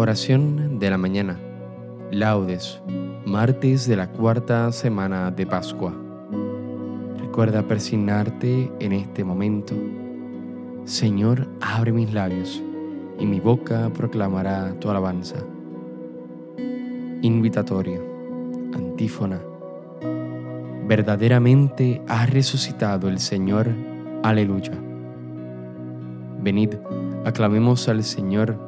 Oración de la mañana. Laudes, martes de la cuarta semana de Pascua. Recuerda persignarte en este momento. Señor, abre mis labios y mi boca proclamará tu alabanza. Invitatorio. Antífona. Verdaderamente ha resucitado el Señor. Aleluya. Venid, aclamemos al Señor,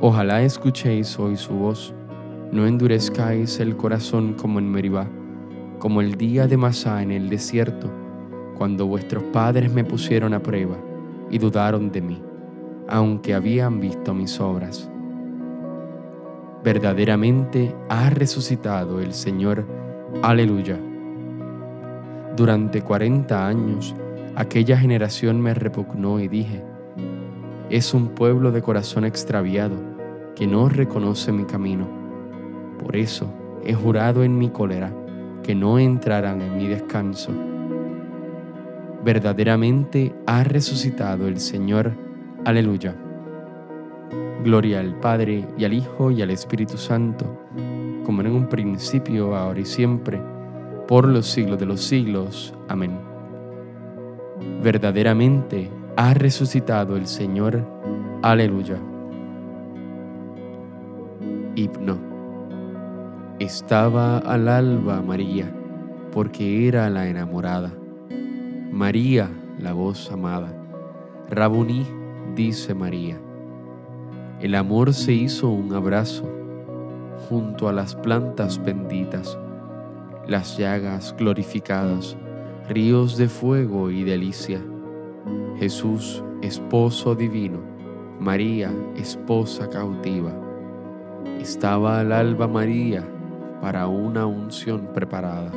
Ojalá escuchéis hoy su voz, no endurezcáis el corazón como en Meribá, como el día de Masá en el desierto, cuando vuestros padres me pusieron a prueba y dudaron de mí, aunque habían visto mis obras. Verdaderamente ha resucitado el Señor. Aleluya. Durante cuarenta años, aquella generación me repugnó y dije, es un pueblo de corazón extraviado que no reconoce mi camino. Por eso he jurado en mi cólera que no entrarán en mi descanso. Verdaderamente ha resucitado el Señor. Aleluya. Gloria al Padre y al Hijo y al Espíritu Santo, como en un principio, ahora y siempre, por los siglos de los siglos. Amén. Verdaderamente ha resucitado el Señor. Aleluya. Himno. Estaba al alba María, porque era la enamorada. María, la voz amada. Rabuní, dice María. El amor se hizo un abrazo junto a las plantas benditas, las llagas glorificadas, ríos de fuego y delicia Jesús, esposo divino, María, esposa cautiva. Estaba al alba María para una unción preparada.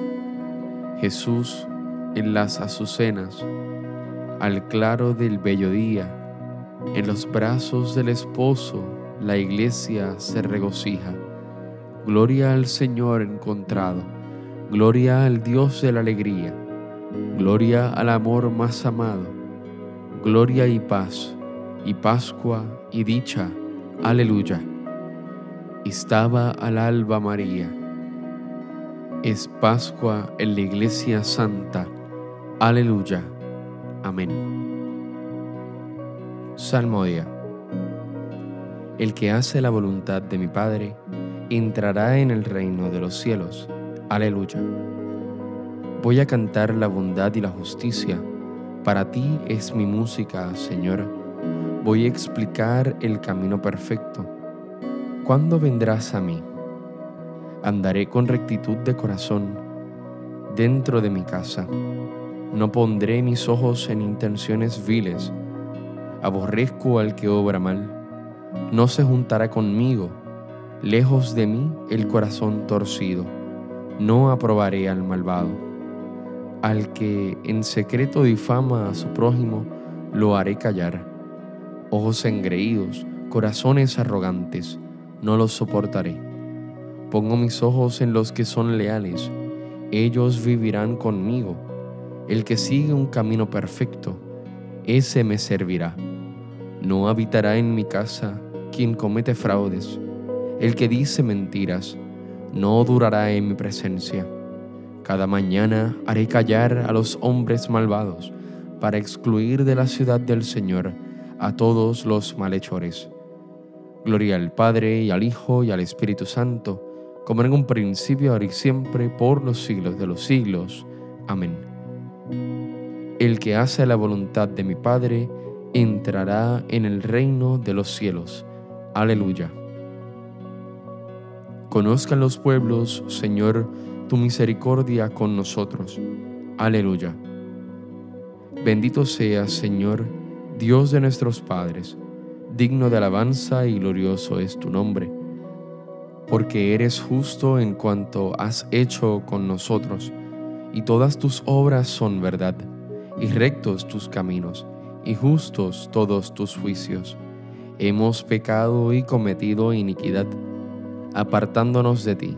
Jesús en las azucenas, al claro del bello día, en los brazos del esposo, la iglesia se regocija. Gloria al Señor encontrado, gloria al Dios de la alegría, gloria al amor más amado gloria y paz, y Pascua y dicha. Aleluya. Estaba al alba María. Es Pascua en la Iglesia Santa. Aleluya. Amén. Salmodia. El que hace la voluntad de mi Padre entrará en el reino de los cielos. Aleluya. Voy a cantar la bondad y la justicia para ti es mi música, Señor. Voy a explicar el camino perfecto. ¿Cuándo vendrás a mí? Andaré con rectitud de corazón dentro de mi casa. No pondré mis ojos en intenciones viles. Aborrezco al que obra mal. No se juntará conmigo. Lejos de mí el corazón torcido. No aprobaré al malvado al que en secreto difama a su prójimo, lo haré callar. Ojos engreídos, corazones arrogantes, no los soportaré. Pongo mis ojos en los que son leales, ellos vivirán conmigo. El que sigue un camino perfecto, ese me servirá. No habitará en mi casa quien comete fraudes. El que dice mentiras, no durará en mi presencia. Cada mañana haré callar a los hombres malvados para excluir de la ciudad del Señor a todos los malhechores. Gloria al Padre y al Hijo y al Espíritu Santo, como en un principio, ahora y siempre, por los siglos de los siglos. Amén. El que hace la voluntad de mi Padre, entrará en el reino de los cielos. Aleluya. Conozcan los pueblos, Señor, tu misericordia con nosotros. Aleluya. Bendito seas, Señor, Dios de nuestros padres, digno de alabanza y glorioso es tu nombre, porque eres justo en cuanto has hecho con nosotros, y todas tus obras son verdad, y rectos tus caminos, y justos todos tus juicios. Hemos pecado y cometido iniquidad, apartándonos de ti,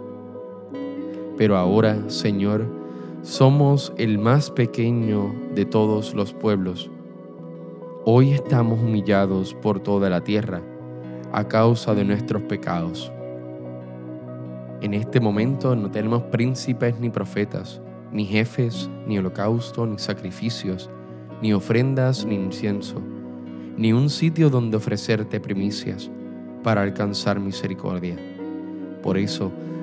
Pero ahora, Señor, somos el más pequeño de todos los pueblos. Hoy estamos humillados por toda la tierra a causa de nuestros pecados. En este momento no tenemos príncipes ni profetas, ni jefes, ni holocausto, ni sacrificios, ni ofrendas, ni incienso, ni un sitio donde ofrecerte primicias para alcanzar misericordia. Por eso,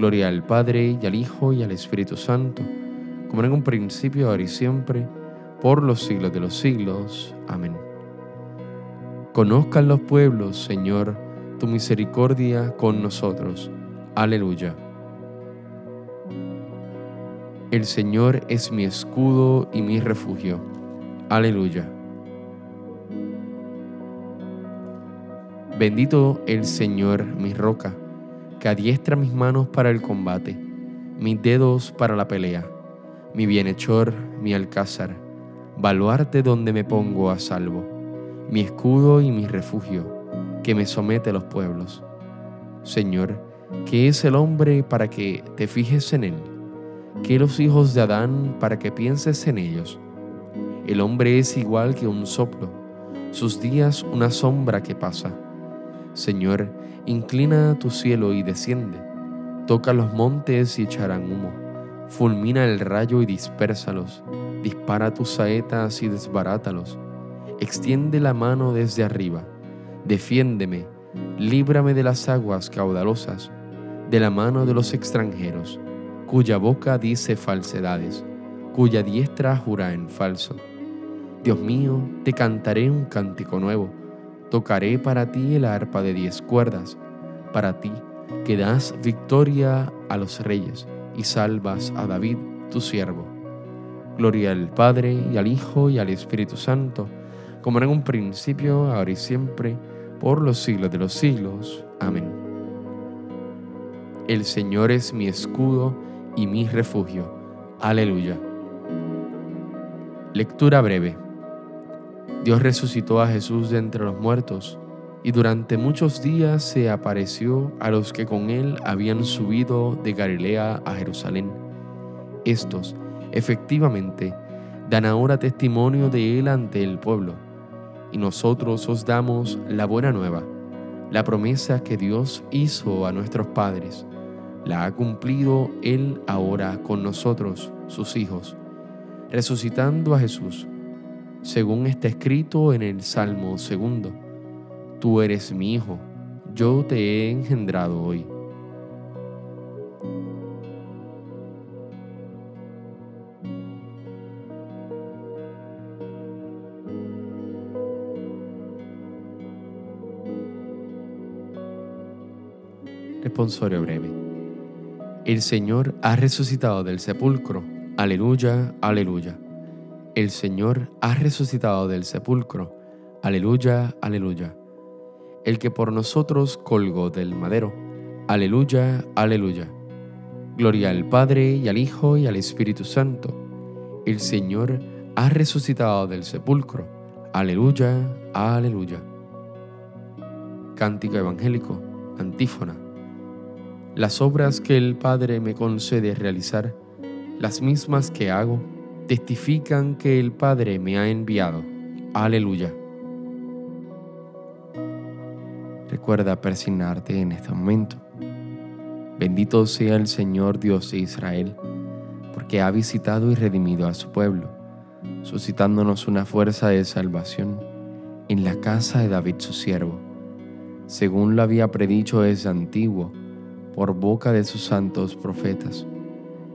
Gloria al Padre y al Hijo y al Espíritu Santo como en un principio, ahora y siempre, por los siglos de los siglos. Amén. Conozcan los pueblos, Señor, tu misericordia con nosotros. Aleluya. El Señor es mi escudo y mi refugio. Aleluya. Bendito el Señor, mi roca, que adiestra mis manos para el combate, mis dedos para la pelea mi bienhechor, mi alcázar, baluarte donde me pongo a salvo, mi escudo y mi refugio, que me somete a los pueblos. Señor, ¿qué es el hombre para que te fijes en él? ¿Qué los hijos de Adán para que pienses en ellos? El hombre es igual que un soplo, sus días una sombra que pasa. Señor, inclina tu cielo y desciende, toca los montes y echarán humo. Fulmina el rayo y dispérsalos, dispara tus saetas y desbarátalos, extiende la mano desde arriba, defiéndeme, líbrame de las aguas caudalosas, de la mano de los extranjeros, cuya boca dice falsedades, cuya diestra jura en falso. Dios mío, te cantaré un cántico nuevo, tocaré para ti el arpa de diez cuerdas, para ti que das victoria a los reyes y salvas a David, tu siervo. Gloria al Padre y al Hijo y al Espíritu Santo, como en un principio, ahora y siempre, por los siglos de los siglos. Amén. El Señor es mi escudo y mi refugio. Aleluya. Lectura breve. Dios resucitó a Jesús de entre los muertos y durante muchos días se apareció a los que con él habían subido de Galilea a Jerusalén. Estos, efectivamente, dan ahora testimonio de él ante el pueblo, y nosotros os damos la buena nueva, la promesa que Dios hizo a nuestros padres, la ha cumplido él ahora con nosotros, sus hijos, resucitando a Jesús, según está escrito en el Salmo segundo Tú eres mi hijo, yo te he engendrado hoy. Responsorio breve. El Señor ha resucitado del sepulcro. Aleluya, aleluya. El Señor ha resucitado del sepulcro. Aleluya, aleluya. El que por nosotros colgó del madero. Aleluya, aleluya. Gloria al Padre y al Hijo y al Espíritu Santo. El Señor ha resucitado del sepulcro. Aleluya, aleluya. Cántico evangélico, antífona. Las obras que el Padre me concede realizar, las mismas que hago, testifican que el Padre me ha enviado. Aleluya. Recuerda persignarte en este momento. Bendito sea el Señor Dios de Israel, porque ha visitado y redimido a su pueblo, suscitándonos una fuerza de salvación en la casa de David su siervo, según lo había predicho desde antiguo por boca de sus santos profetas.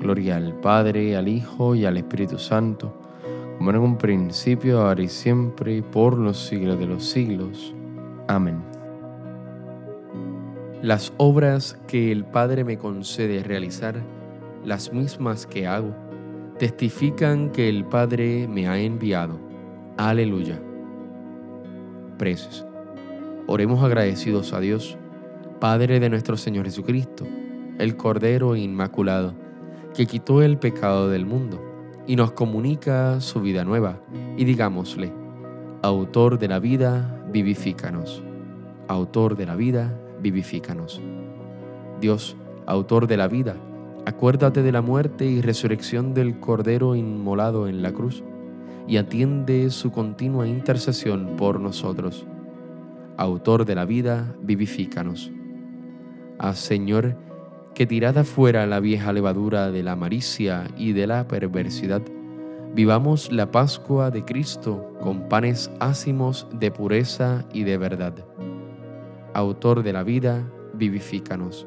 Gloria al Padre, al Hijo y al Espíritu Santo, como en un principio, ahora y siempre, por los siglos de los siglos. Amén. Las obras que el Padre me concede realizar, las mismas que hago, testifican que el Padre me ha enviado. Aleluya. Preces. Oremos agradecidos a Dios Padre de nuestro Señor Jesucristo, el Cordero Inmaculado, que quitó el pecado del mundo y nos comunica su vida nueva, y digámosle, Autor de la vida, vivifícanos. Autor de la vida, vivifícanos. Dios, Autor de la vida, acuérdate de la muerte y resurrección del Cordero inmolado en la cruz, y atiende su continua intercesión por nosotros. Autor de la vida, vivifícanos. Haz, Señor, que tirada fuera la vieja levadura de la malicia y de la perversidad, vivamos la Pascua de Cristo con panes ácimos de pureza y de verdad. Autor de la vida, vivifícanos.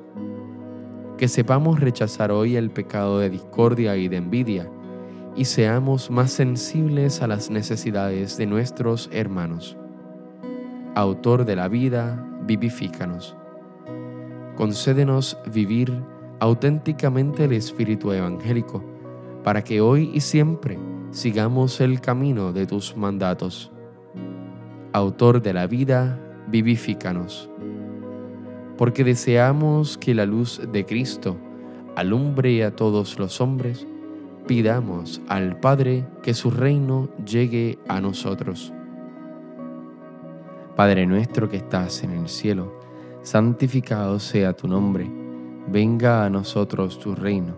Que sepamos rechazar hoy el pecado de discordia y de envidia, y seamos más sensibles a las necesidades de nuestros hermanos. Autor de la vida, vivifícanos concédenos vivir auténticamente el espíritu evangélico, para que hoy y siempre sigamos el camino de tus mandatos. Autor de la vida, vivifícanos. Porque deseamos que la luz de Cristo alumbre a todos los hombres, pidamos al Padre que su reino llegue a nosotros. Padre nuestro que estás en el cielo, santificado sea tu nombre, venga a nosotros tu reino,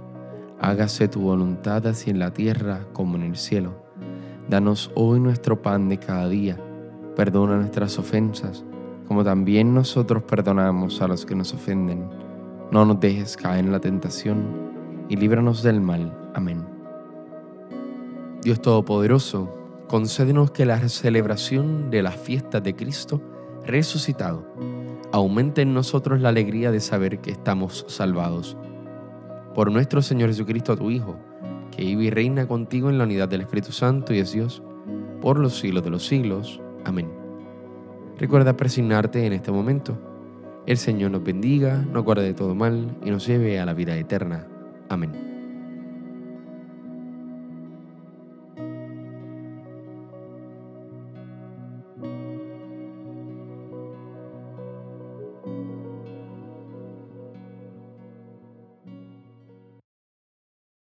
hágase tu voluntad así en la tierra como en el cielo. Danos hoy nuestro pan de cada día, perdona nuestras ofensas, como también nosotros perdonamos a los que nos ofenden. No nos dejes caer en la tentación, y líbranos del mal. Amén. Dios Todopoderoso, concédenos que la celebración de las fiestas de Cristo resucitado aumente en nosotros la alegría de saber que estamos salvados. Por nuestro Señor Jesucristo, tu Hijo, que vive y reina contigo en la unidad del Espíritu Santo y es Dios, por los siglos de los siglos. Amén. Recuerda presignarte en este momento. El Señor nos bendiga, nos guarde de todo mal y nos lleve a la vida eterna. Amén.